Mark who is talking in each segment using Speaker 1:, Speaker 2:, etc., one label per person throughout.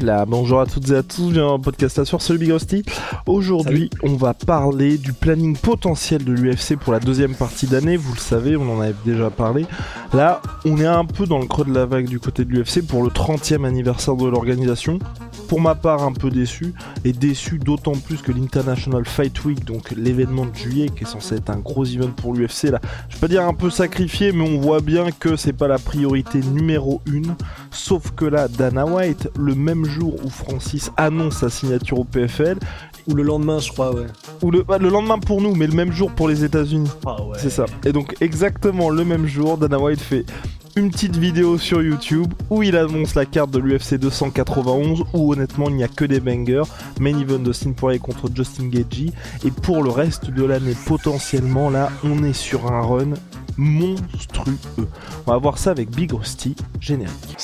Speaker 1: Là, bonjour à toutes et à tous, bienvenue dans le podcast à soir, salut Big Rusty. Aujourd'hui, on va parler du planning potentiel de l'UFC pour la deuxième partie d'année, vous le savez, on en avait déjà parlé. Là, on est un peu dans le creux de la vague du côté de l'UFC pour le 30e anniversaire de l'organisation. Pour ma part, un peu déçu, et déçu d'autant plus que l'International Fight Week, donc l'événement de juillet qui est censé être un gros event pour l'UFC, là, je vais pas dire un peu sacrifié, mais on voit bien que c'est pas la priorité numéro une. Sauf que là, Dana White, le même jour où Francis annonce sa signature au PFL,
Speaker 2: Ou le lendemain, je crois, ouais.
Speaker 1: ou le, le lendemain pour nous, mais le même jour pour les États-Unis.
Speaker 2: Ah ouais.
Speaker 1: C'est ça. Et donc exactement le même jour, Dana White fait une petite vidéo sur YouTube où il annonce la carte de l'UFC 291 où honnêtement il n'y a que des bangers. Main event Dustin Poirier contre Justin Gagey. Et pour le reste de l'année potentiellement là on est sur un run monstrueux. On va voir ça avec Big Rusty, générique.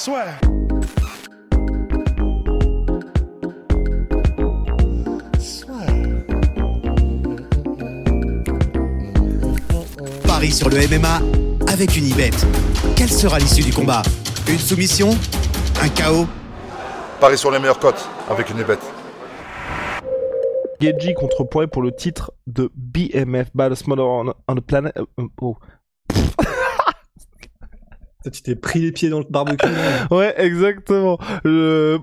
Speaker 3: Paris sur le MMA avec une Ibet. Quelle sera l'issue du combat Une soumission Un chaos
Speaker 4: Paris sur les meilleures cotes avec une bête.
Speaker 1: Gagey contre Poirier pour le titre de BMF Baddest Mother on, on the Planet. euh, euh, oh.
Speaker 2: Tu t'es pris les pieds dans le barbecue.
Speaker 1: Ouais, exactement. Le...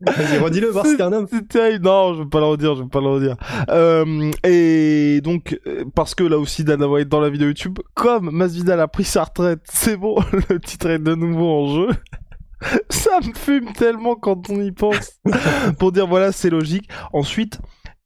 Speaker 2: Vas-y, redis-le, voir si t'es un homme.
Speaker 1: C'est terrible. Non, je veux pas le redire, je veux pas le redire. Euh, et donc, euh, parce que là aussi, Dana White dans la vidéo YouTube, comme Masvidal a pris sa retraite, c'est bon, le titre est de nouveau en jeu. Ça me fume tellement quand on y pense. pour dire, voilà, c'est logique. Ensuite,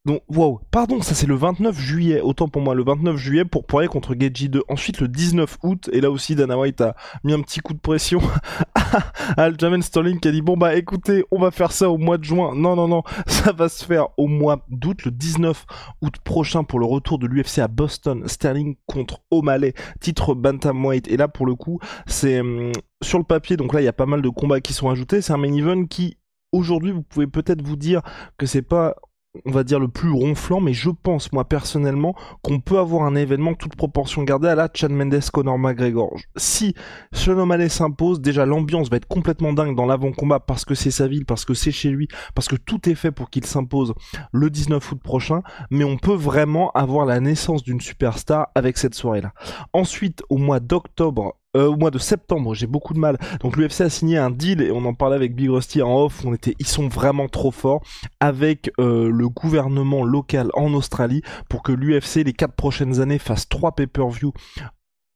Speaker 1: donc, wow, pardon, ça c'est le 29 juillet, autant pour moi, le 29 juillet pour Poirier contre Geji 2. Ensuite, le 19 août, et là aussi, Dana White a mis un petit coup de pression à Aljamain Sterling qui a dit, bon bah écoutez, on va faire ça au mois de juin. Non, non, non, ça va se faire au mois d'août, le 19 août prochain pour le retour de l'UFC à Boston. Sterling contre O'Malley, titre Bantamweight. Et là, pour le coup, c'est hum, sur le papier, donc là, il y a pas mal de combats qui sont ajoutés. C'est un main event qui, aujourd'hui, vous pouvez peut-être vous dire que c'est pas on va dire le plus ronflant, mais je pense moi personnellement qu'on peut avoir un événement toute proportion gardée à la Chad Mendes Conor McGregor. Si Sean O'Malley s'impose, déjà l'ambiance va être complètement dingue dans l'avant-combat parce que c'est sa ville, parce que c'est chez lui, parce que tout est fait pour qu'il s'impose le 19 août prochain, mais on peut vraiment avoir la naissance d'une superstar avec cette soirée-là. Ensuite, au mois d'octobre, euh, au mois de septembre, j'ai beaucoup de mal. Donc l'UFC a signé un deal et on en parlait avec Big Rusty en off. On était, ils sont vraiment trop forts avec euh, le gouvernement local en Australie pour que l'UFC les quatre prochaines années fasse trois pay-per-view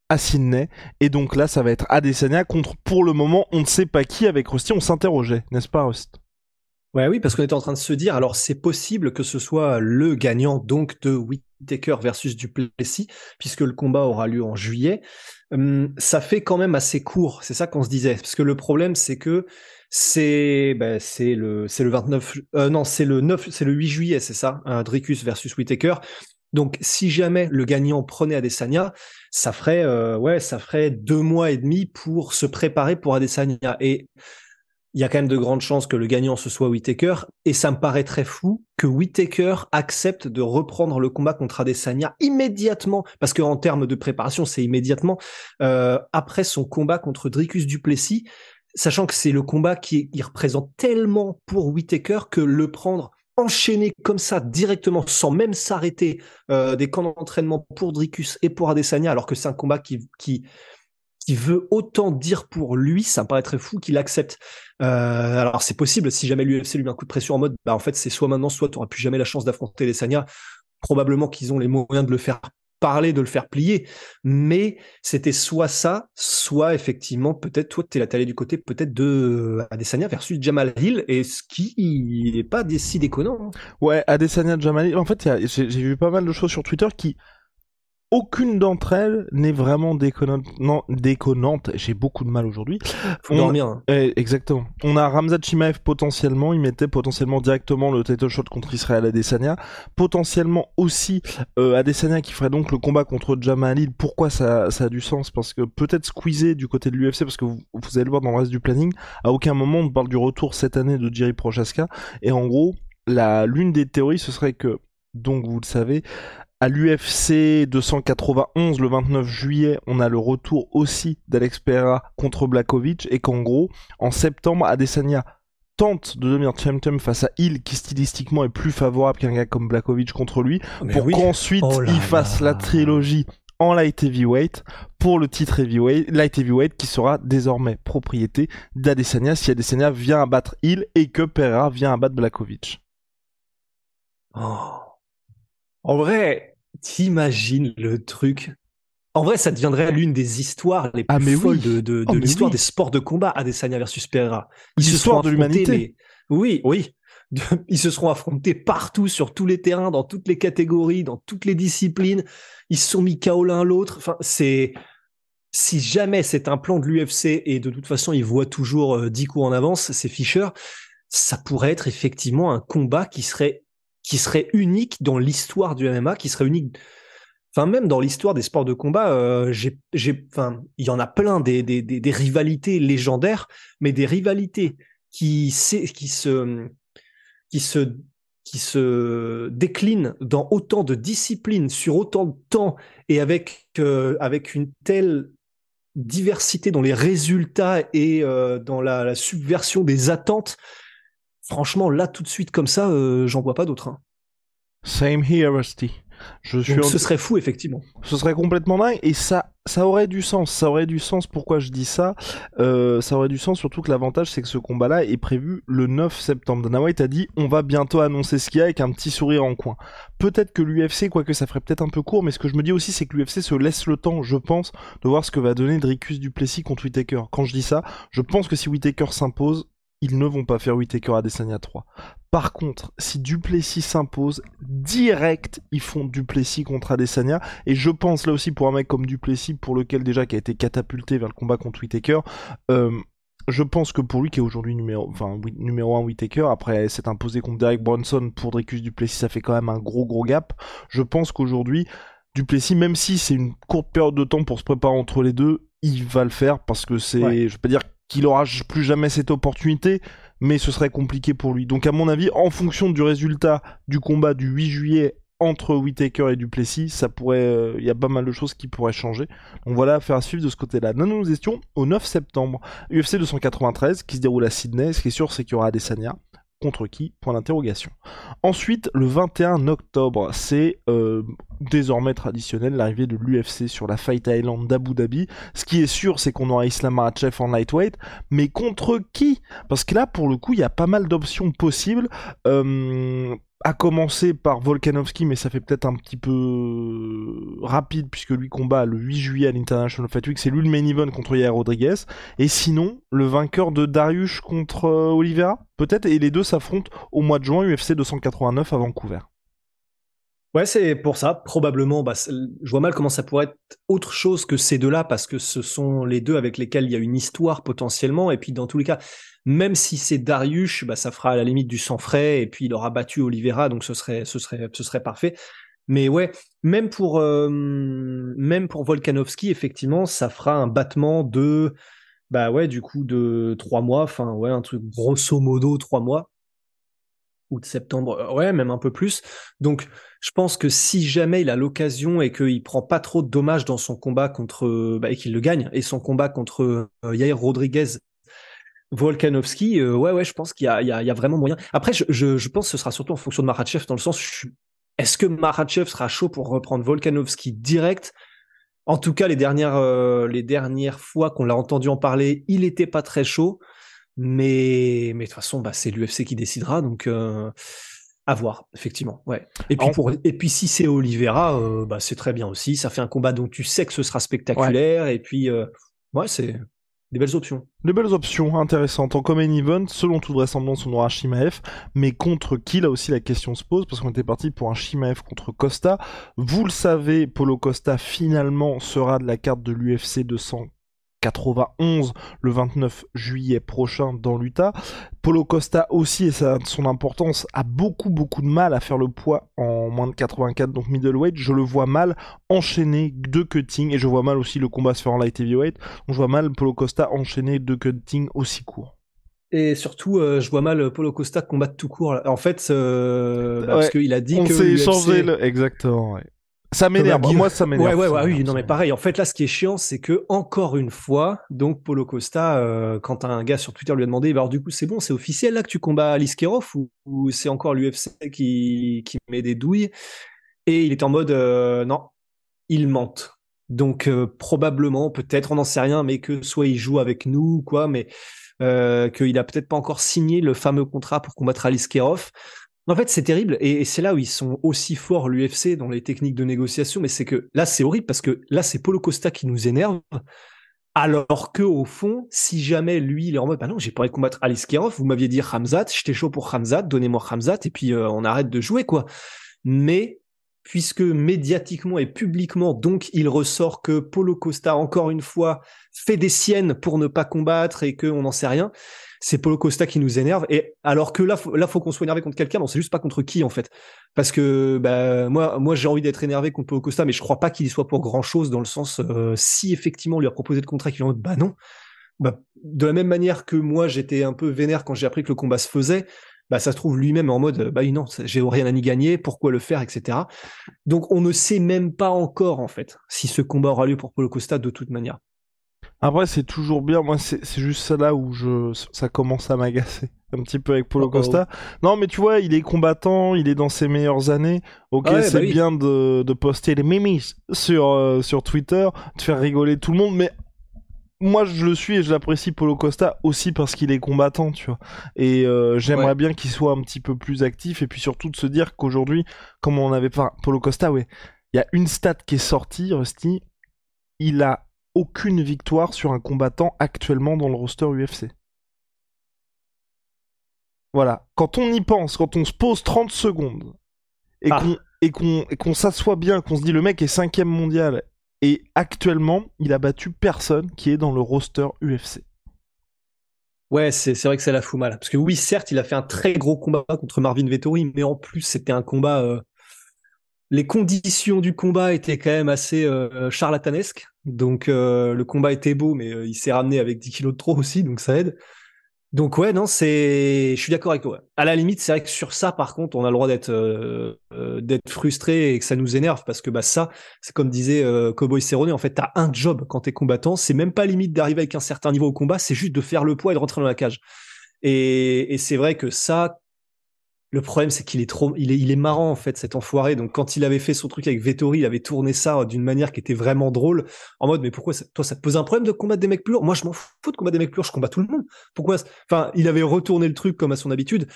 Speaker 1: à Sydney. Et donc là, ça va être Adesanya contre, pour le moment, on ne sait pas qui avec Rusty. On s'interrogeait, n'est-ce pas, Rust?
Speaker 2: Ouais, oui, parce qu'on était en train de se dire, alors c'est possible que ce soit le gagnant donc de Whittaker versus Duplessis, puisque le combat aura lieu en juillet. Hum, ça fait quand même assez court, c'est ça qu'on se disait, parce que le problème c'est que c'est ben, c'est le c'est le 29 ju- euh, non c'est le 9 c'est le 8 juillet c'est ça un Dricus versus Whittaker. Donc si jamais le gagnant prenait Adesanya ça ferait euh, ouais ça ferait deux mois et demi pour se préparer pour Adesanya. Et il y a quand même de grandes chances que le gagnant ce soit Whittaker et ça me paraît très fou que Whittaker accepte de reprendre le combat contre Adesanya immédiatement. Parce qu'en termes de préparation c'est immédiatement euh, après son combat contre Dricus Duplessis sachant que c'est le combat qui représente tellement pour Whittaker que le prendre enchaîné comme ça directement sans même s'arrêter euh, des camps d'entraînement pour Dricus et pour Adesanya alors que c'est un combat qui qui veut autant dire pour lui, ça me paraît très fou qu'il accepte. Euh, alors c'est possible si jamais l'UFC lui met un coup de pression en mode, bah en fait c'est soit maintenant, soit tu n'auras plus jamais la chance d'affronter Adesanya. Probablement qu'ils ont les moyens de le faire parler, de le faire plier, mais c'était soit ça, soit effectivement peut-être toi tu es allé du côté peut-être de Adesanya versus Jamal Hill, et ce qui n'est pas si déconnant. hein.
Speaker 1: Ouais, Adesanya Jamali. En fait, j'ai vu pas mal de choses sur Twitter qui aucune d'entre elles n'est vraiment déconnante. Non, déconnante. J'ai beaucoup de mal aujourd'hui.
Speaker 2: Faut dormir. hein.
Speaker 1: Eh, exactement. On a Ramzat Chimaev potentiellement, il mettait potentiellement directement le title shot contre Israël Adesanya, potentiellement aussi euh, Adesanya qui ferait donc le combat contre Jamal Pourquoi ça, ça a du sens? Parce que peut-être squeezer du côté de l'UFC, parce que vous, vous allez le voir dans le reste du planning, à aucun moment on parle du retour cette année de Jerry Prochaska, et en gros, la l'une des théories ce serait que donc vous le savez, à l'UFC 291 le 29 juillet, on a le retour aussi d'Alex Pereira contre Blakovic et qu'en gros, en septembre, Adesanya tente de devenir champion face à Hill qui stylistiquement est plus favorable qu'un gars comme Blakovic contre lui
Speaker 2: Mais
Speaker 1: pour
Speaker 2: oui.
Speaker 1: qu'ensuite
Speaker 2: Oh
Speaker 1: il fasse
Speaker 2: là.
Speaker 1: la trilogie en light heavyweight pour le titre heavyweight, light heavyweight qui sera désormais propriété d'Adesanya si Adesanya vient abattre Hill et que Pereira vient abattre Blakovic.
Speaker 2: Oh. En vrai, t'imagines le truc? En vrai, ça deviendrait l'une des histoires les plus
Speaker 1: Ah, mais
Speaker 2: folles
Speaker 1: oui.
Speaker 2: de, de,
Speaker 1: Oh,
Speaker 2: de l'histoire
Speaker 1: oui.
Speaker 2: des sports de combat, Adesanya versus Pereira. Ils se sont
Speaker 1: de l'humanité.
Speaker 2: Oui, oui. Ils se seront affrontés partout, sur tous les terrains, dans toutes les catégories, dans toutes les disciplines. Ils se sont mis KO l'un l'autre. Enfin, c'est si jamais c'est un plan de l'UFC et de toute façon ils voient toujours euh, 10 coups en avance, c'est Fischer, ça pourrait être effectivement un combat qui serait qui serait unique dans l'histoire du MMA, qui serait unique. Enfin, même dans l'histoire des sports de combat, euh, j'ai, enfin, il y en a plein des, des, des, rivalités légendaires, mais des rivalités qui, qui se, qui se, qui se déclinent dans autant de disciplines, sur autant de temps, et avec, euh, avec une telle diversité dans les résultats et euh, dans la subversion des attentes. Franchement, là, tout de suite, comme ça, euh, j'en vois pas d'autres. hein.
Speaker 1: Same here, Rusty. Je suis
Speaker 2: Donc,
Speaker 1: en-
Speaker 2: ce serait fou, effectivement.
Speaker 1: Ce serait complètement dingue et ça, ça aurait du sens. Ça aurait du sens. Pourquoi je dis ça Euh, Ça aurait du sens surtout que l'avantage c'est que ce combat-là est prévu le 9 septembre. Dana White a dit on va bientôt annoncer ce qu'il y a avec un petit sourire en coin. Peut-être que l'UFC, quoique ça ferait peut-être un peu court, mais ce que je me dis aussi c'est que l'UFC se laisse le temps, je pense, de voir ce que va donner Dricus Duplessis contre Whitaker. Quand je dis ça, je pense que si Whitaker s'impose, ils ne vont pas faire Whitaker à Desania 3. Par contre, si Duplessis s'impose, direct, ils font Duplessis contre Adesanya. Et je pense là aussi pour un mec comme Duplessis, pour lequel déjà qui a été catapulté vers le combat contre Whitaker, euh, je pense que pour lui qui est aujourd'hui numéro, enfin, oui, numéro 1 Whitaker, après s'être imposé contre Derek Bronson pour Dricus Duplessis, ça fait quand même un gros gros gap. Je pense qu'aujourd'hui, Duplessis, même si c'est une courte période de temps pour se préparer entre les deux, il va le faire parce que c'est,
Speaker 2: Ouais.
Speaker 1: je vais pas dire qu'il aura plus jamais cette opportunité, mais ce serait compliqué pour lui. Donc à mon avis, en fonction du résultat du combat du 8 juillet entre Whitaker et Duplessis, ça pourrait, il y a pas mal de choses qui pourraient changer. Donc voilà, affaire à suivre de ce côté-là. Nous nous étions au 9 septembre, UFC 293 qui se déroule à Sydney. Ce qui est sûr, c'est qu'il y aura Adesanya. Contre qui? Point d'interrogation. Ensuite, le 21 octobre, c'est euh, désormais traditionnel l'arrivée de l'UFC sur la Fight Island d'Abu Dhabi. Ce qui est sûr, c'est qu'on aura Islam Makhachev en lightweight, mais contre qui? Parce que là, pour le coup, il y a pas mal d'options possibles. Euh, à commencer par Volkanovski, mais ça fait peut-être un petit peu rapide puisque lui combat le 8 juillet à l'International Fight Week. C'est lui le main event contre Yair Rodriguez. Et sinon, le vainqueur de Darius contre euh, Oliveira, peut-être, et les deux s'affrontent au mois de juin UFC 289 à Vancouver.
Speaker 2: Ouais, c'est pour ça. Probablement, bah, je vois mal comment ça pourrait être autre chose que ces deux-là, parce que ce sont les deux avec lesquels il y a une histoire potentiellement. Et puis, dans tous les cas, même si c'est Darius, bah, ça fera à la limite du sang frais. Et puis, il aura battu Oliveira, donc ce serait, ce serait, ce serait parfait. Mais ouais, même pour, euh, même pour Volkanovski, effectivement, ça fera un battement de, bah ouais, du coup, de trois mois. Enfin, ouais, un truc grosso modo trois mois. Août, septembre, euh, ouais, même un peu plus. Donc, je pense que si jamais il a l'occasion et qu'il prend pas trop de dommages dans son combat contre, bah, et qu'il le gagne, et son combat contre euh, Yair Rodriguez, Volkanovski, euh, ouais, ouais, je pense qu'il y y, y a vraiment moyen. Après, je, je, pense que ce sera surtout en fonction de Makhachev, dans le sens, est-ce que Makhachev sera chaud pour reprendre Volkanovski direct? En tout cas, les dernières, euh, les dernières fois qu'on l'a entendu en parler, il était pas très chaud. Mais, mais de toute façon, bah, c'est l'UFC qui décidera, donc euh, à voir, effectivement. Ouais. Et puis pour, et puis si c'est Oliveira, euh, bah, c'est très bien aussi. Ça fait un combat dont tu sais que ce sera spectaculaire. Et puis, euh, ouais, c'est des belles options.
Speaker 1: Des belles options intéressantes. En common event, selon toute vraisemblance, on aura Shimaev, mais contre qui, là aussi, la question se pose, parce qu'on était parti pour un Shimaev contre Costa. Vous le savez, Polo Costa, finalement, sera de la carte de l'UFC 200 91 le 29 juillet prochain dans l'Utah. Polo Costa aussi, et ça a son importance, a beaucoup beaucoup de mal à faire le poids en moins de 84, donc middleweight. Je le vois mal enchaîner deux cutting, et je vois mal aussi le combat se faire en light heavyweight. Donc je vois mal Polo Costa enchaîner deux cuttings aussi courts.
Speaker 2: Et surtout, euh, je vois mal Polo Costa combattre tout court. En fait, euh, bah, parce qu'il a dit
Speaker 1: on
Speaker 2: que.
Speaker 1: On s'est échangé le... Exactement, ouais. Ça m'énerve. Moi, ça m'énerve.
Speaker 2: Ouais, ouais, ouais, oui. Non, mais pareil. En fait, là, ce qui est chiant, c'est que encore une fois, donc Polo Costa, euh, quand un gars sur Twitter lui a demandé, bah, alors du coup, c'est bon, c'est officiel là que tu combats Aliskerov ou, ou c'est encore l'UFC qui qui met des douilles? Et il est en mode, euh, non, il mente. Donc euh, probablement, peut-être, on n'en sait rien, mais que soit il joue avec nous, quoi, mais euh, qu'il a peut-être pas encore signé le fameux contrat pour combattre Aliskerov. En fait, c'est terrible et, c'est là où ils sont aussi forts l'UFC dans les techniques de négociation. Mais c'est que là, c'est horrible parce que là, c'est Polo Costa qui nous énerve. Alors que au fond, si jamais lui, il est en mode, bah non, j'ai pas envie de combattre Alice Kerov, vous m'aviez dit Hamzat, j'étais chaud pour Hamzat, donnez-moi Hamzat et puis euh, on arrête de jouer quoi. Mais puisque médiatiquement et publiquement, donc, il ressort que Polo Costa, encore une fois, fait des siennes pour ne pas combattre et qu'on n'en sait rien c'est Polo Costa qui nous énerve. Et alors que là, faut, là, faut qu'on soit énervé contre quelqu'un, on sait juste pas contre qui en fait. Parce que bah, moi, moi, j'ai envie d'être énervé contre Polo Costa, mais je crois pas qu'il y soit pour grand chose dans le sens euh, si effectivement on lui a proposé le contrat, qu'il en mode bah non. Bah, de la même manière que moi, j'étais un peu vénère quand j'ai appris que le combat se faisait. Bah, ça se trouve lui-même en mode bah non, j'ai rien à y gagner, pourquoi le faire, etc. Donc on ne sait même pas encore en fait si ce combat aura lieu pour Polo Costa de toute manière.
Speaker 1: Après, c'est toujours bien. Moi, c'est juste ça là où je, ça commence à m'agacer un petit peu avec Polo oh, oh. Costa. Non, mais tu vois, il est combattant, il est dans ses meilleures années. Ok, c'est bah bien de, de, poster les mimis sur, euh, sur Twitter, de faire rigoler tout le monde, mais moi, je le suis et je l'apprécie Polo Costa aussi parce qu'il est combattant, tu vois. Et euh, j'aimerais bien qu'il soit un petit peu plus actif et puis surtout de se dire qu'aujourd'hui, comme on avait pas Polo Costa, ouais, il y a une stat qui est sortie, Rusty. Il a aucune victoire sur un combattant actuellement dans le roster UFC. Voilà, quand on y pense, quand on se pose 30 secondes et ah. qu'on s'assoit bien, qu'on se dit le mec est cinquième mondial et actuellement il a battu personne qui est dans le roster UFC.
Speaker 2: Ouais, c'est vrai que ça la fout mal. Parce que oui, certes, il a fait un très gros combat contre Marvin Vettori, mais en plus, c'était un combat euh, les conditions du combat étaient quand même assez euh, charlatanesques. Donc euh, le combat était beau, mais il s'est ramené avec 10 kilos de trop aussi, donc ça aide. Donc ouais, non, c'est, je suis d'accord avec toi. À la limite, c'est vrai que sur ça, par contre, on a le droit d'être d'être frustré et que ça nous énerve parce que bah ça, c'est comme disait Cowboy Cerrone, en fait, t'as un job quand t'es combattant, c'est même pas limite d'arriver avec un certain niveau au combat, c'est juste de faire le poids et de rentrer dans la cage. Et, et c'est vrai que ça, le problème, c'est qu'il est trop, il est, il est marrant en fait cet enfoiré. Donc quand il avait fait son truc avec Vettori, il avait tourné ça d'une manière qui était vraiment drôle, en mode mais pourquoi toi ça te pose un problème de combattre des mecs plus lourds? Moi je m'en fous de combattre des mecs plus lourds, je combats tout le monde. Pourquoi? Enfin, il avait retourné le truc comme à son habitude,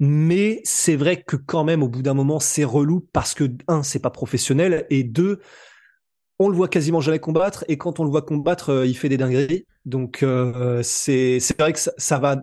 Speaker 2: mais c'est vrai que quand même au bout d'un moment c'est relou parce que un c'est pas professionnel et deux on le voit quasiment jamais combattre et quand on le voit combattre, euh, il fait des dingueries. Donc euh, c'est c'est vrai que ça, ça va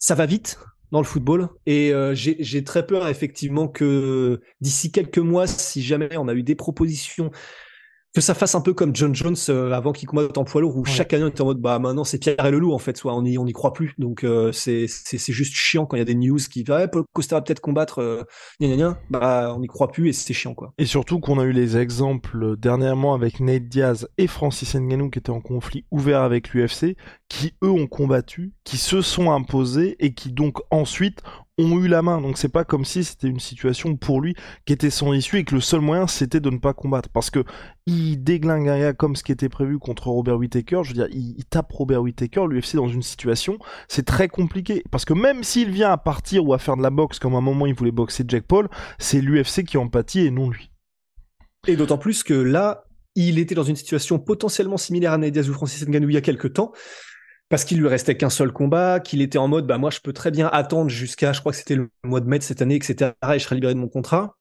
Speaker 2: Ça va vite dans le football et euh, j'ai très peur effectivement que d'ici quelques mois, si jamais on a eu des propositions que ça fasse un peu comme John Jones euh, avant qu'il combatte en poids lourd où chaque année on était en mode bah maintenant c'est Pierre et le loup en fait soit on y on y croit plus. Donc euh, c'est c'est juste chiant quand il y a des news qui ah, Paul Costa va peut-être combattre euh, gna, gna, bah on n'y croit plus et c'est chiant quoi.
Speaker 1: Et surtout qu'on a eu les exemples dernièrement avec Nate Diaz et Francis Ngannou qui étaient en conflit ouvert avec l'UFC qui eux ont combattu, qui se sont imposés et qui donc ensuite ont eu la main. Donc c'est pas comme si c'était une situation pour lui qui était sans issue et que le seul moyen c'était de ne pas combattre. Parce que il déglingue un gars comme ce qui était prévu contre Robert Whittaker. Je veux dire, il, tape Robert Whittaker, l'UFC dans une situation, c'est très compliqué. Parce que même s'il vient à partir ou à faire de la boxe comme à un moment il voulait boxer Jack Paul, c'est l'UFC qui empathie et non lui.
Speaker 2: Et d'autant plus que là, il était dans une situation potentiellement similaire à Nadia ou Francis Ngannou il y a quelques temps parce qu'il lui restait qu'un seul combat, qu'il était en mode, bah moi je peux très bien attendre jusqu'à, je crois que c'était le mois de mai de cette année, etc. Et je serai libéré de mon contrat.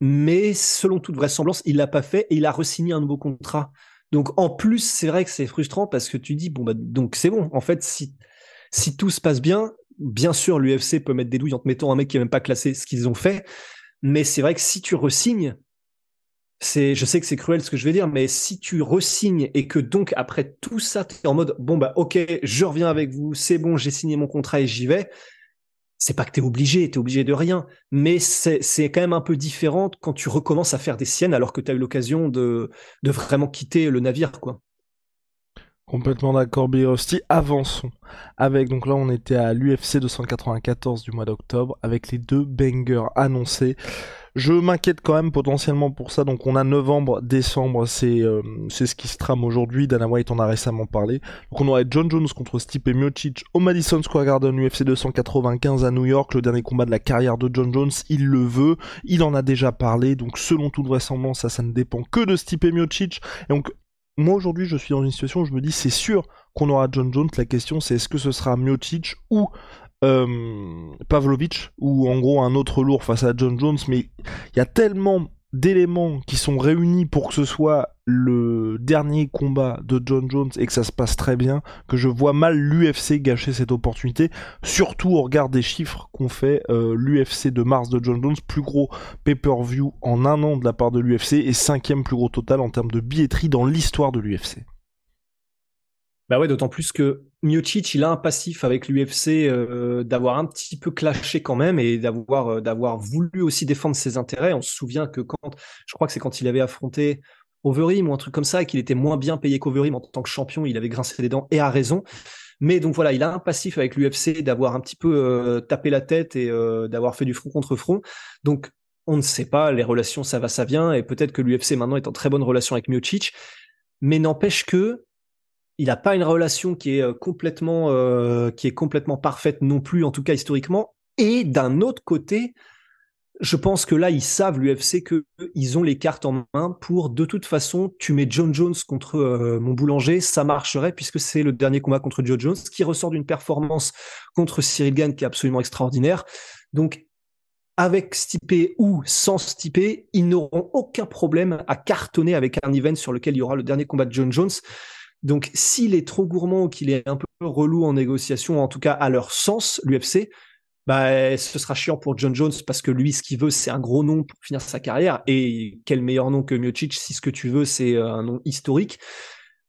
Speaker 2: Mais selon toute vraisemblance, il l'a pas fait et il a resigné un nouveau contrat. Donc en plus, c'est vrai que c'est frustrant parce que tu dis, bon bah donc c'est bon. En fait, si si tout se passe bien, bien sûr l'UFC peut mettre des douilles en te mettant un mec qui est même pas classé, ce qu'ils ont fait. Mais c'est vrai que si tu resignes, c'est, je sais que c'est cruel ce que je vais dire, mais si tu resignes et que donc après tout ça, tu es en mode bon bah ok, je reviens avec vous, c'est bon, j'ai signé mon contrat et j'y vais. C'est pas que t'es obligé, t'es obligé de rien, mais c'est, c'est quand même un peu différent quand tu recommences à faire des siennes alors que tu as eu l'occasion de, de vraiment quitter le navire, quoi.
Speaker 1: Complètement d'accord, Birosti. Avançons. Avec, donc là, on était à l'UFC 294 du mois d'octobre, avec les deux bangers annoncés. Je m'inquiète quand même potentiellement pour ça. Donc on a novembre, décembre, c'est euh, c'est ce qui se trame aujourd'hui. Dana White en a récemment parlé. Donc on aurait John Jones contre Stipe Miocic au Madison Square Garden UFC 295 à New York, le dernier combat de la carrière de John Jones. Il le veut, il en a déjà parlé. Donc selon toute vraisemblance, ça, ça ne dépend que de Stipe Miocic. Et donc moi aujourd'hui je suis dans une situation où je me dis c'est sûr qu'on aura John Jones. La question c'est est-ce que ce sera Miocic ou Pavlovich ou en gros un autre lourd face à John Jones, mais il y a tellement d'éléments qui sont réunis pour que ce soit le dernier combat de John Jones et que ça se passe très bien, que je vois mal l'UFC gâcher cette opportunité, surtout au regard des chiffres qu'on fait euh, l'UFC de mars de John Jones, plus gros pay-per-view en un an de la part de l'UFC et cinquième plus gros total en termes de billetterie dans l'histoire de l'UFC.
Speaker 2: Bah ouais, d'autant plus que Miocic, il a un passif avec l'UFC euh, d'avoir un petit peu clashé quand même et d'avoir euh, d'avoir voulu aussi défendre ses intérêts. On se souvient que quand, je crois que c'est quand il avait affronté Overeem ou un truc comme ça et qu'il était moins bien payé qu'Overeem en tant que champion, il avait grincé les dents et a raison. Mais donc voilà, il a un passif avec l'UFC d'avoir un petit peu euh, tapé la tête et d'avoir fait du front contre front. Donc on ne sait pas, les relations ça va ça vient et peut-être que l'UFC maintenant est en très bonne relation avec Miocic. Mais n'empêche que il n'a pas une relation qui est euh, complètement euh, qui est complètement parfaite non plus, en tout cas historiquement. Et d'un autre côté, je pense que là, ils savent l'UFC que ils ont les cartes en main pour de toute façon, tu mets John Jones contre euh, mon boulanger, ça marcherait puisque c'est le dernier combat contre Joe Jones qui ressort d'une performance contre Cyril Gann qui est absolument extraordinaire. Donc avec Stipe ou sans Stipe, ils n'auront aucun problème à cartonner avec un event sur lequel il y aura le dernier combat de John Jones. Donc, s'il est trop gourmand ou qu'il est un peu relou en négociation, en tout cas à leur sens, l'UFC, bah, ce sera chiant pour John Jones parce que lui, ce qu'il veut, c'est un gros nom pour finir sa carrière. Et quel meilleur nom que Miocic si ce que tu veux, c'est euh, un nom historique.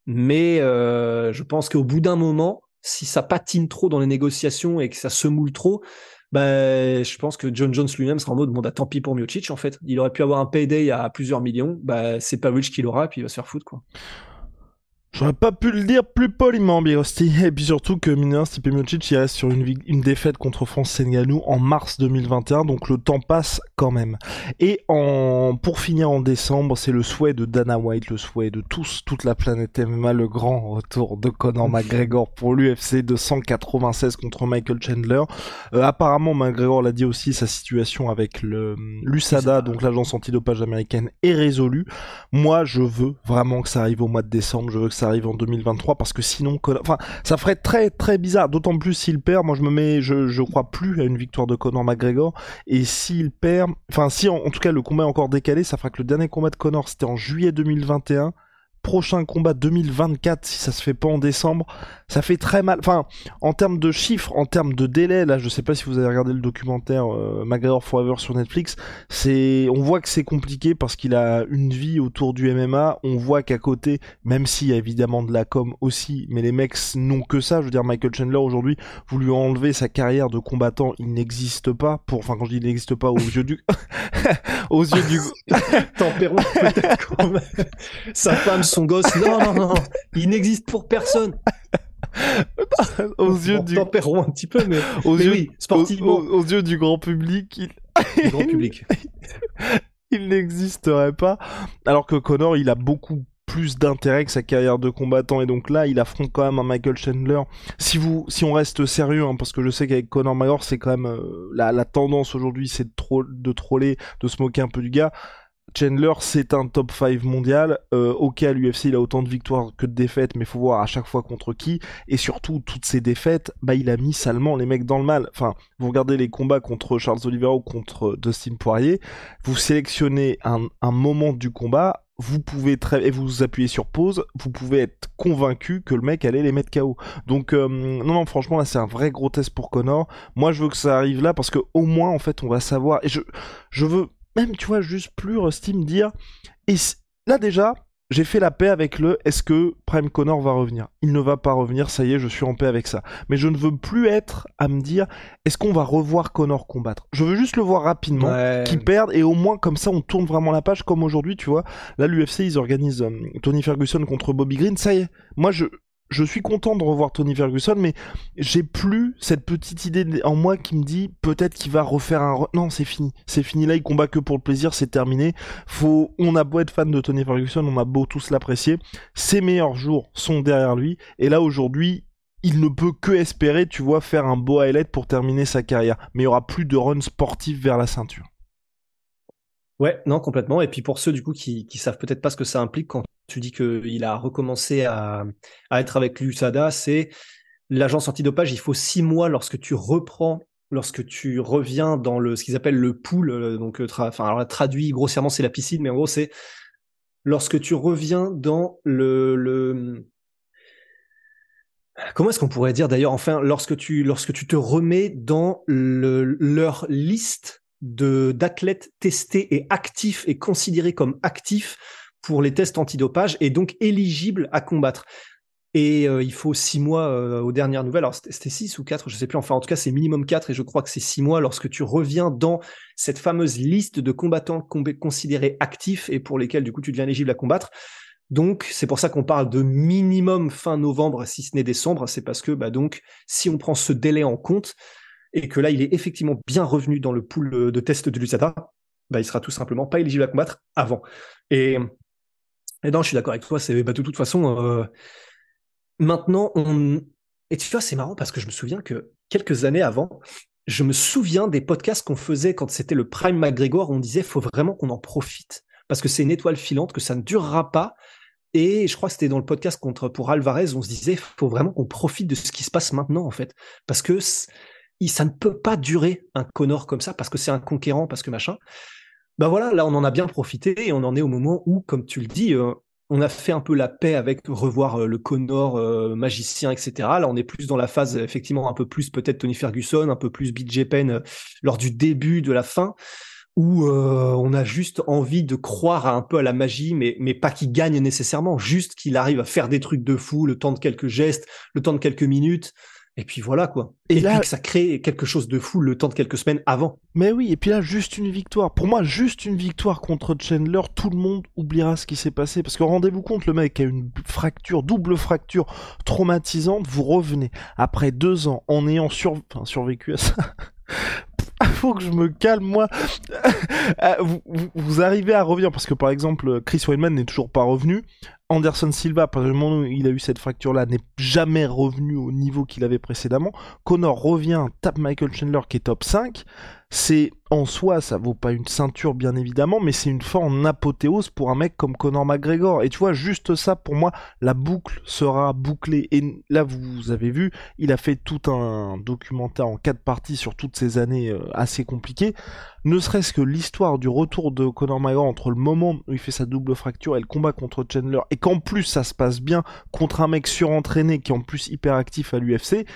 Speaker 2: Mais euh, je pense qu'au bout d'un moment, si ça patine trop dans les négociations et que ça se moule trop, bah, je pense que John Jones lui-même sera en mode bon bah tant pis pour Miocic en fait. Il aurait pu avoir un payday à plusieurs millions, bah c'est pas Rich qui l'aura, puis il va se faire foutre quoi.
Speaker 1: J'aurais pas pu le dire plus poliment, Birosti. Et puis surtout que mineur Stipe Miocic il reste sur une, une défaite contre France Ngannou en mars 2021, donc le temps passe quand même. Et en pour finir en décembre, c'est le souhait de Dana White, le souhait de tous, toute la planète MMA, le grand retour de Conor McGregor pour l'UFC 296 contre Michael Chandler. Euh, apparemment, McGregor l'a dit aussi, sa situation avec le l'USADA, donc l'agence antidopage américaine, est résolue. Moi, je veux vraiment que ça arrive au mois de décembre. Je veux que ça arrive en 2023 parce que sinon, enfin, ça ferait très très bizarre. D'autant plus s'il perd. Moi, je me mets, je, je crois plus à une victoire de Conor McGregor. Et s'il perd, enfin, si en, en, tout cas le combat est encore décalé, ça fera que le dernier combat de Conor c'était en juillet 2021 prochain combat 2024 si ça se fait pas en décembre ça fait très mal. Enfin en termes de chiffres en termes de délai là je sais pas si vous avez regardé le documentaire euh, McGregor Forever sur Netflix c'est on voit que c'est compliqué parce qu'il a une vie autour du MMA on voit qu'à côté même s'il y a évidemment de la com aussi mais les mecs n'ont que ça. Je veux dire Michael Chandler aujourd'hui vous lui enlevez sa carrière de combattant il n'existe pas pour enfin quand je dis il n'existe pas aux yeux du aux yeux du
Speaker 2: tempérons peut-être sa femme son gosse. Non, non, non, il n'existe pour personne.
Speaker 1: aux yeux du
Speaker 2: tempérons un petit peu, mais,
Speaker 1: aux
Speaker 2: mais
Speaker 1: yeux,
Speaker 2: oui, sportivement,
Speaker 1: aux, aux yeux du grand public, il,
Speaker 2: du grand public.
Speaker 1: il n'existerait pas. Alors que Connor, il a beaucoup plus d'intérêt que sa carrière de combattant et donc là il affronte quand même un Michael Chandler si vous si on reste sérieux hein, parce que je sais qu'avec Connor McGregor c'est quand même euh, la, la tendance aujourd'hui c'est de, tro- de troller de se moquer un peu du gars Chandler c'est un top 5 mondial. Euh, ok à l'UFC il a autant de victoires que de défaites mais faut voir à chaque fois contre qui. Et surtout toutes ces défaites bah il a mis salement les mecs dans le mal. Enfin vous regardez les combats contre Charles Oliveira ou contre Dustin Poirier. Vous sélectionnez un, moment du combat. Vous pouvez très et vous vous appuyez sur pause, vous pouvez être convaincu que le mec allait les mettre KO. Donc euh, non non franchement là c'est un vrai gros test pour Connor. Moi je veux que ça arrive là parce que au moins en fait on va savoir. Et je je veux même tu vois juste plus Rusty me dire et là déjà j'ai fait la paix avec le est-ce que Prime Connor va revenir? Il ne va pas revenir, ça y est, je suis en paix avec ça. Mais je ne veux plus être à me dire est-ce qu'on va revoir Connor combattre? Je veux juste le voir rapidement
Speaker 2: Ouais.
Speaker 1: qui perdent et au moins comme ça on tourne vraiment la page comme aujourd'hui tu vois là l'UFC ils organisent euh, Tony Ferguson contre Bobby Green ça y est moi je je suis content de revoir Tony Ferguson mais j'ai plus cette petite idée en moi qui me dit peut-être qu'il va refaire un non c'est fini c'est fini là il combat que pour le plaisir c'est terminé faut on a beau être fan de Tony Ferguson on a beau tous l'apprécier ses meilleurs jours sont derrière lui et là aujourd'hui il ne peut que espérer, tu vois, faire un beau highlight pour terminer sa carrière. Mais il y aura plus de run sportif vers la ceinture.
Speaker 2: Ouais, non, complètement. Et puis pour ceux du coup qui, qui savent peut-être pas ce que ça implique quand tu dis qu'il a recommencé à, à être avec l'USADA, c'est l'agence antidopage, il faut six mois lorsque tu reprends, lorsque tu reviens dans le ce qu'ils appellent le pool, euh, donc euh, enfin alors traduit grossièrement c'est la piscine, mais en gros c'est lorsque tu reviens dans le, le comment est-ce qu'on pourrait dire d'ailleurs enfin lorsque tu lorsque tu te remets dans le, leur liste d'athlètes testés et actifs et considérés comme actifs pour les tests antidopage et donc éligibles à combattre. Et euh, il faut six mois euh, aux dernières nouvelles. Alors c'était six ou quatre, je sais plus. Enfin, en tout cas, c'est minimum quatre et je crois que c'est six mois lorsque tu reviens dans cette fameuse liste de combattants com- considérés actifs et pour lesquels du coup tu deviens éligible à combattre. Donc c'est pour ça qu'on parle de minimum fin novembre, si ce n'est décembre. C'est parce que bah donc si on prend ce délai en compte et que là il est effectivement bien revenu dans le pool de test de l'USADA, bah il sera tout simplement pas éligible à combattre avant. Et, et non, je suis d'accord avec toi. C'est bah, de toute façon. euh, Maintenant, on... Et tu vois, c'est marrant parce que je me souviens que quelques années avant, je me souviens des podcasts qu'on faisait quand c'était le Prime McGregor, on disait faut vraiment qu'on en profite parce que c'est une étoile filante, que ça ne durera pas. Et je crois que c'était dans le podcast contre pour Alvarez, on se disait faut vraiment qu'on profite de ce qui se passe maintenant en fait, parce que ça ne peut pas durer un Connor comme ça, parce que c'est un conquérant, parce que machin. Ben voilà, là on en a bien profité et on en est au moment où, comme tu le dis, euh, on a fait un peu la paix avec revoir euh, le Connor euh, magicien, etc. Là, on est plus dans la phase, effectivement, un peu plus peut-être Tony Ferguson, un peu plus BJ Penn lors du début, de la fin, où on a juste envie de croire un peu à la magie, mais, mais pas qu'il gagne nécessairement, juste qu'il arrive à faire des trucs de fou, le temps de quelques gestes, le temps de quelques minutes. Et puis voilà quoi.
Speaker 1: Et
Speaker 2: Et,
Speaker 1: là-
Speaker 2: puis que ça crée quelque chose de fou le temps de quelques semaines avant.
Speaker 1: Mais oui, et puis là, juste une victoire. Pour moi, juste une victoire contre Chandler, tout le monde oubliera ce qui s'est passé. Parce que rendez-vous compte, le mec a une fracture, double fracture traumatisante. Vous revenez après deux ans en ayant sur... enfin, survécu à ça. Faut que je me calme, moi. Ah, vous, arrivez à revenir parce que par exemple, Chris Weidman n'est toujours pas revenu. Anderson Silva, partir du moment où il a eu cette fracture-là, n'est jamais revenu au niveau qu'il avait précédemment. Connor revient, tape Michael Chandler qui est top 5. C'est en soi, ça vaut pas une ceinture bien évidemment, mais c'est une fois en apothéose pour un mec comme Conor McGregor. Et tu vois, juste ça, pour moi, la boucle sera bouclée. Et là, vous avez vu, il a fait tout un documentaire en quatre parties sur toutes ces années euh, assez compliquées. Ne serait-ce que l'histoire du retour de Conor McGregor entre le moment où il fait sa double fracture et le combat contre Chandler, et qu'en plus ça se passe bien contre un mec surentraîné qui est en plus hyper actif à l'UFC,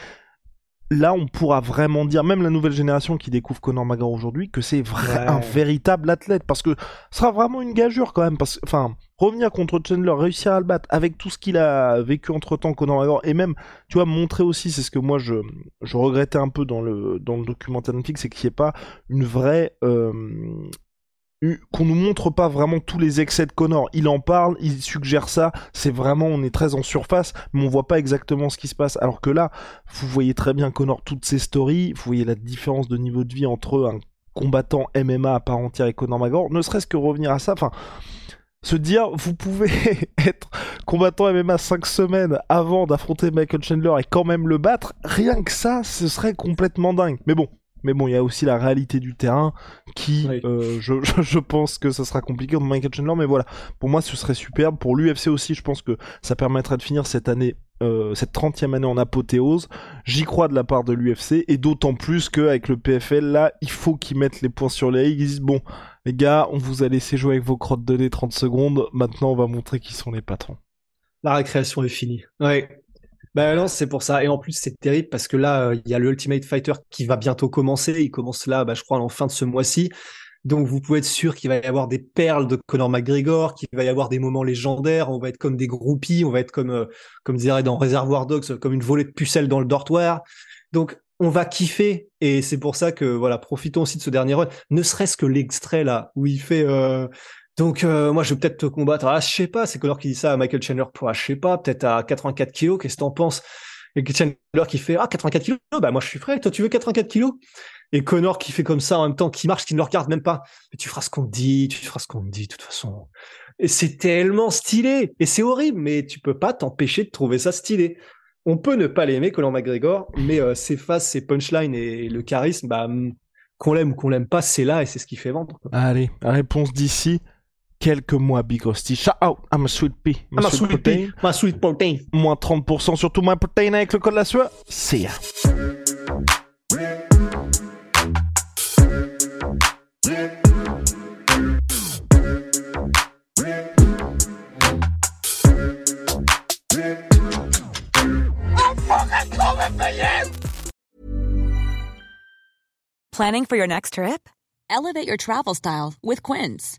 Speaker 1: là on pourra vraiment dire, même la nouvelle génération qui découvre Conor McGregor aujourd'hui, que c'est
Speaker 2: Ouais.
Speaker 1: un véritable athlète, parce que ce sera vraiment une gageure quand même, parce enfin, revenir contre Chandler, réussir à le battre, avec tout ce qu'il a vécu entre-temps, Conor McGregor, et même, tu vois, montrer aussi, c'est ce que moi je, je regrettais un peu dans le, dans le documentaire Netflix, c'est qu'il n'y ait pas une vraie... euh, qu'on nous montre pas vraiment tous les excès de Connor. Il en parle, il suggère ça, c'est vraiment, on est très en surface, mais on voit pas exactement ce qui se passe. Alors que là, vous voyez très bien Connor, toutes ses stories, vous voyez la différence de niveau de vie entre un combattant MMA à part entière et Connor McGregor, ne serait-ce que revenir à ça, enfin, se dire, vous pouvez être combattant MMA 5 semaines avant d'affronter Michael Chandler et quand même le battre, rien que ça, ce serait complètement dingue. Mais bon, mais bon, il y a aussi la réalité du terrain qui, euh, je, je, pense que ça sera compliqué pour Michael Chandler, mais voilà. Pour moi, ce serait superbe. Pour l'UFC aussi, je pense que ça permettrait de finir cette année, euh, cette 30e année en apothéose. J'y crois de la part de l'UFC, et d'autant plus qu'avec le PFL, là, il faut qu'ils mettent les points sur les i. Ils disent, bon, les gars, on vous a laissé jouer avec vos crottes de nez 30 secondes, maintenant on va montrer qui sont les patrons.
Speaker 2: La récréation est finie. Ouais, bah non, c'est pour ça. Et en plus, c'est terrible parce que là, euh, il y a le Ultimate Fighter qui va bientôt commencer. Il commence là, bah, je crois, en fin de ce mois-ci. Donc vous pouvez être sûr qu'il va y avoir des perles de Conor McGregor, qu'il va y avoir des moments légendaires. On va être comme des groupies, on va être comme, euh, comme dirait dans Reservoir Dogs, comme une volée de pucelles dans le dortoir. Donc on va kiffer et c'est pour ça que voilà, profitons aussi de ce dernier run. Ne serait-ce que l'extrait là où il fait euh, donc euh, moi je vais peut-être te combattre. Ah je sais pas, c'est Connor qui dit ça à Michael Chandler. pour je sais pas, peut-être à 84 kilos. Qu'est-ce que t'en penses? Et Chandler qui fait ah 84 kilos, bah moi je suis prêt. Toi tu veux 84 kilos? Et Connor qui fait comme ça en même temps, qui marche, qui ne le regarde même pas. Mais tu feras ce qu'on te dit, tu feras ce qu'on te dit de toute façon. Et c'est tellement stylé et c'est horrible, mais tu peux pas t'empêcher de trouver ça stylé. On peut ne pas l'aimer, Conor McGregor, mais euh, ses faces, ses punchlines et le charisme, bah qu'on l'aime ou qu'on l'aime pas, c'est là et c'est ce qui fait vendre.
Speaker 1: Allez, réponse d'ici quelques mois Big Rusty. Shout out, I'm a sweet pea.
Speaker 2: I'm a sweet, pea. My sweet protein.
Speaker 1: Moins 30% sur tout my protein avec le code la sueur. See ya.
Speaker 5: Planning for your next trip? Elevate your travel style with Quince.